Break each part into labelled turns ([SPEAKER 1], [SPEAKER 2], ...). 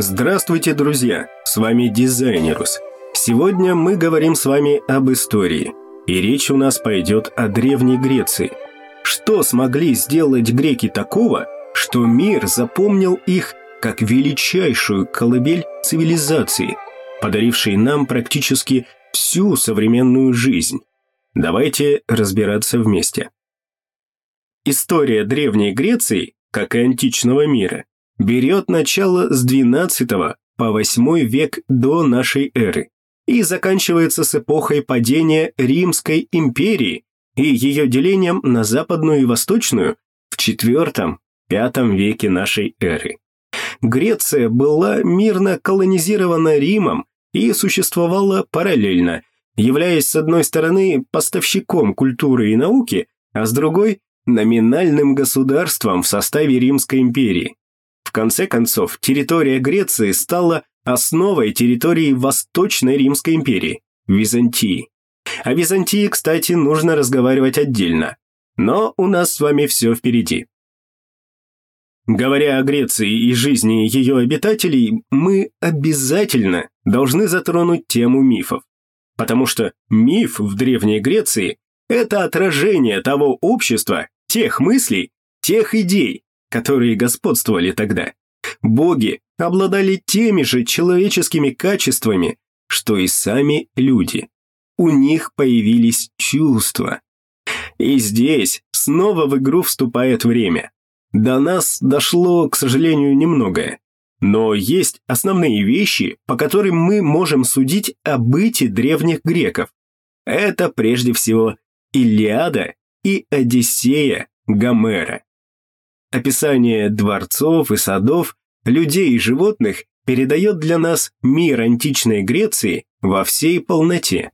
[SPEAKER 1] Здравствуйте, друзья! С вами Дизайнерус. Сегодня мы говорим с вами об истории. И речь у нас пойдет о Древней Греции. Что смогли сделать греки такого, что мир запомнил их как величайшую колыбель цивилизации, подарившей нам практически всю современную жизнь? Давайте разбираться вместе. История Древней Греции, как и античного мира, берет начало с XII по VIII век до нашей эры и заканчивается с эпохой падения Римской империи и ее делением на западную и восточную в IV-V веке нашей эры. Греция была мирно колонизирована Римом и существовала параллельно, являясь с одной стороны поставщиком культуры и науки, а с другой – номинальным государством в составе Римской империи. Конце концов, территория Греции стала основой территории Восточной Римской империи – Византии. О Византии, кстати, нужно разговаривать отдельно. Но у нас с вами все впереди. Говоря о Греции и жизни ее обитателей, мы обязательно должны затронуть тему мифов. Потому что миф в Древней Греции – это отражение того общества, тех мыслей, тех идей, которые господствовали тогда. Боги обладали теми же человеческими качествами, что и сами люди. У них появились чувства. И здесь снова в игру вступает время. До нас дошло, к сожалению, немногое. Но есть основные вещи, по которым мы можем судить о быте древних греков. Это прежде всего Илиада и Одиссея Гомера. Описание дворцов и садов, людей и животных передает для нас мир античной Греции во всей полноте.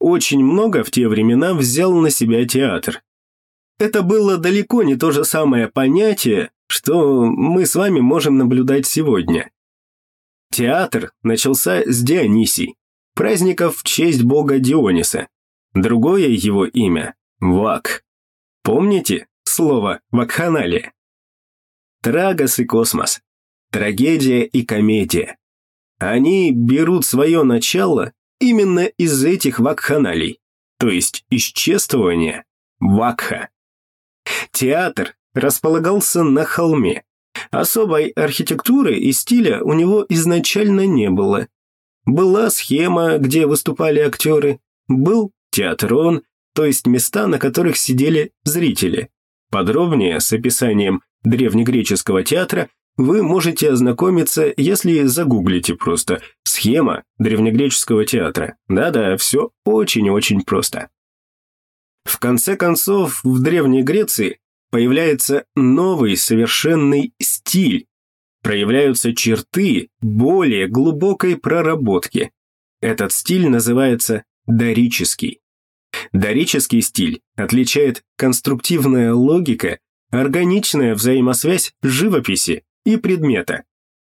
[SPEAKER 1] Очень много в те времена взял на себя театр. Это было далеко не то же самое понятие, что мы с вами можем наблюдать сегодня. Театр начался с Дионисий, праздников в честь бога Диониса. Другое его имя – Вак. Помните, слово «вакханалия». Трагос и космос. Трагедия и комедия. Они берут свое начало именно из этих вакханалий, то есть исчествования вакха. Театр располагался на холме. Особой архитектуры и стиля у него изначально не было. Была схема, где выступали актеры, был театрон, то есть места, на которых сидели зрители. Подробнее с описанием древнегреческого театра вы можете ознакомиться, если загуглите просто «схема древнегреческого театра». Да-да, все очень-очень просто. В конце концов, в Древней Греции появляется новый совершенный стиль, проявляются черты более глубокой проработки. Этот стиль называется дорический. Дорический стиль отличает конструктивная логика, органичная взаимосвязь живописи и предмета.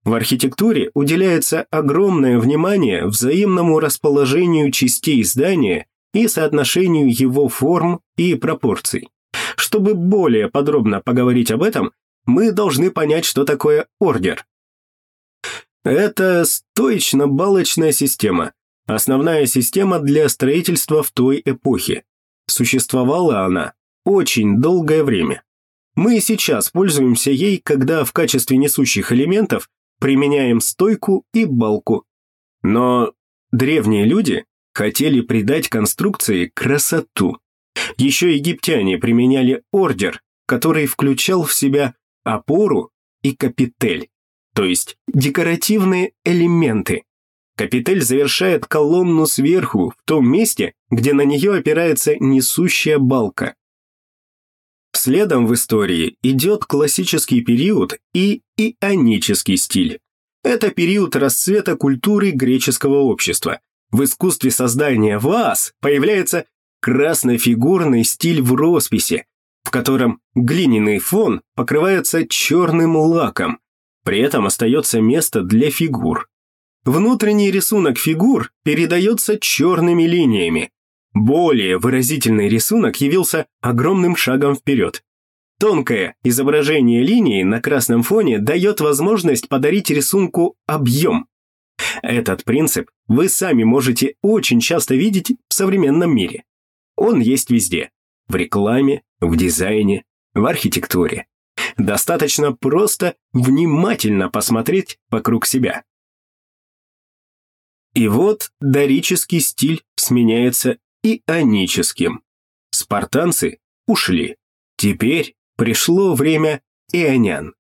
[SPEAKER 1] В архитектуре уделяется огромное внимание взаимному расположению частей здания и соотношению его форм и пропорций. Чтобы более подробно поговорить об этом, мы должны понять, что такое ордер. Это стоечно-балочная система, Основная система для строительства в той эпохе. Существовала она очень долгое время. Мы сейчас пользуемся ей, когда в качестве несущих элементов применяем стойку и балку. Но древние люди хотели придать конструкции красоту. Еще египтяне применяли ордер, который включал в себя опору и капитель, то есть декоративные элементы, Капитель завершает колонну сверху, в том месте, где на нее опирается несущая балка. Следом в истории идет классический период и ионический стиль. Это период расцвета культуры греческого общества. В искусстве создания ваз появляется краснофигурный стиль в росписи, в котором глиняный фон покрывается черным лаком, при этом остается место для фигур. Внутренний рисунок фигур передается черными линиями. Более выразительный рисунок явился огромным шагом вперед. Тонкое изображение линии на красном фоне дает возможность подарить рисунку объем. Этот принцип вы сами можете очень часто видеть в современном мире. Он есть везде. В рекламе, в дизайне, в архитектуре. Достаточно просто внимательно посмотреть вокруг себя. И вот дорический стиль сменяется ионическим. Спартанцы ушли. Теперь пришло время ионян.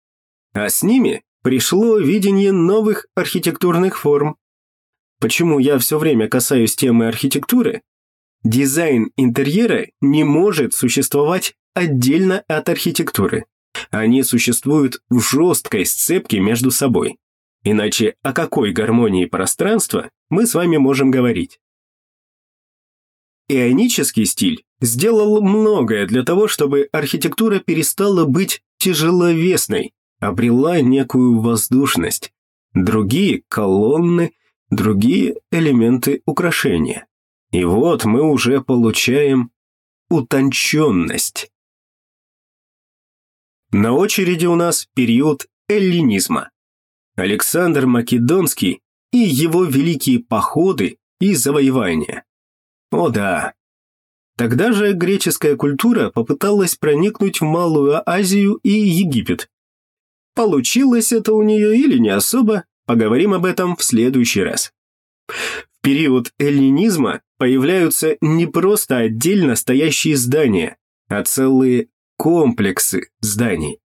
[SPEAKER 1] А с ними пришло видение новых архитектурных форм. Почему я все время касаюсь темы архитектуры? Дизайн интерьера не может существовать отдельно от архитектуры. Они существуют в жесткой сцепке между собой. Иначе о какой гармонии пространства мы с вами можем говорить? Ионический стиль сделал многое для того, чтобы архитектура перестала быть тяжеловесной, обрела некую воздушность. Другие – колонны, другие – элементы украшения. И вот мы уже получаем утонченность. На очереди у нас период эллинизма. Александр Македонский и его великие походы и завоевания. О да. Тогда же греческая культура попыталась проникнуть в Малую Азию и Египет. Получилось это у нее или не особо, поговорим об этом в следующий раз. В период эллинизма появляются не просто отдельно стоящие здания, а целые комплексы зданий.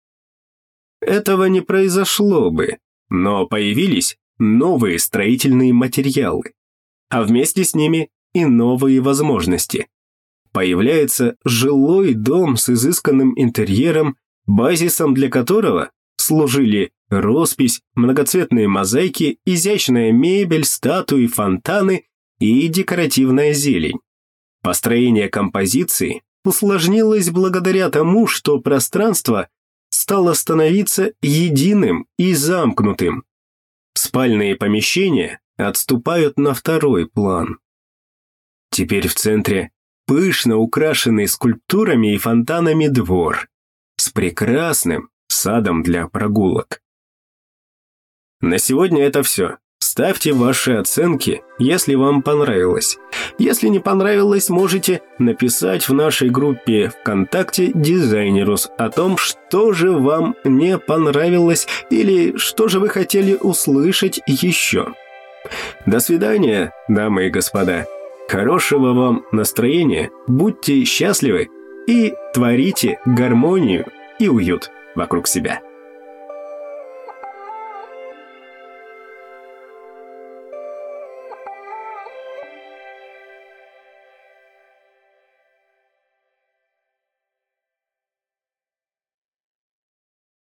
[SPEAKER 1] Этого не произошло бы, но появились новые строительные материалы, а вместе с ними и новые возможности. Появляется жилой дом с изысканным интерьером, базисом для которого служили роспись, многоцветные мозаики, изящная мебель, статуи, фонтаны и декоративная зелень. Построение композиции усложнилось благодаря тому, что пространство стало становиться единым и замкнутым. Спальные помещения отступают на второй план. Теперь в центре пышно украшенный скульптурами и фонтанами двор с прекрасным садом для прогулок. На сегодня это все. Ставьте ваши оценки, если вам понравилось. Если не понравилось, можете написать в нашей группе ВКонтакте Дизайнерус о том, что же вам не понравилось или что же вы хотели услышать еще. До свидания, дамы и господа. Хорошего вам настроения, будьте счастливы и творите гармонию и уют вокруг себя.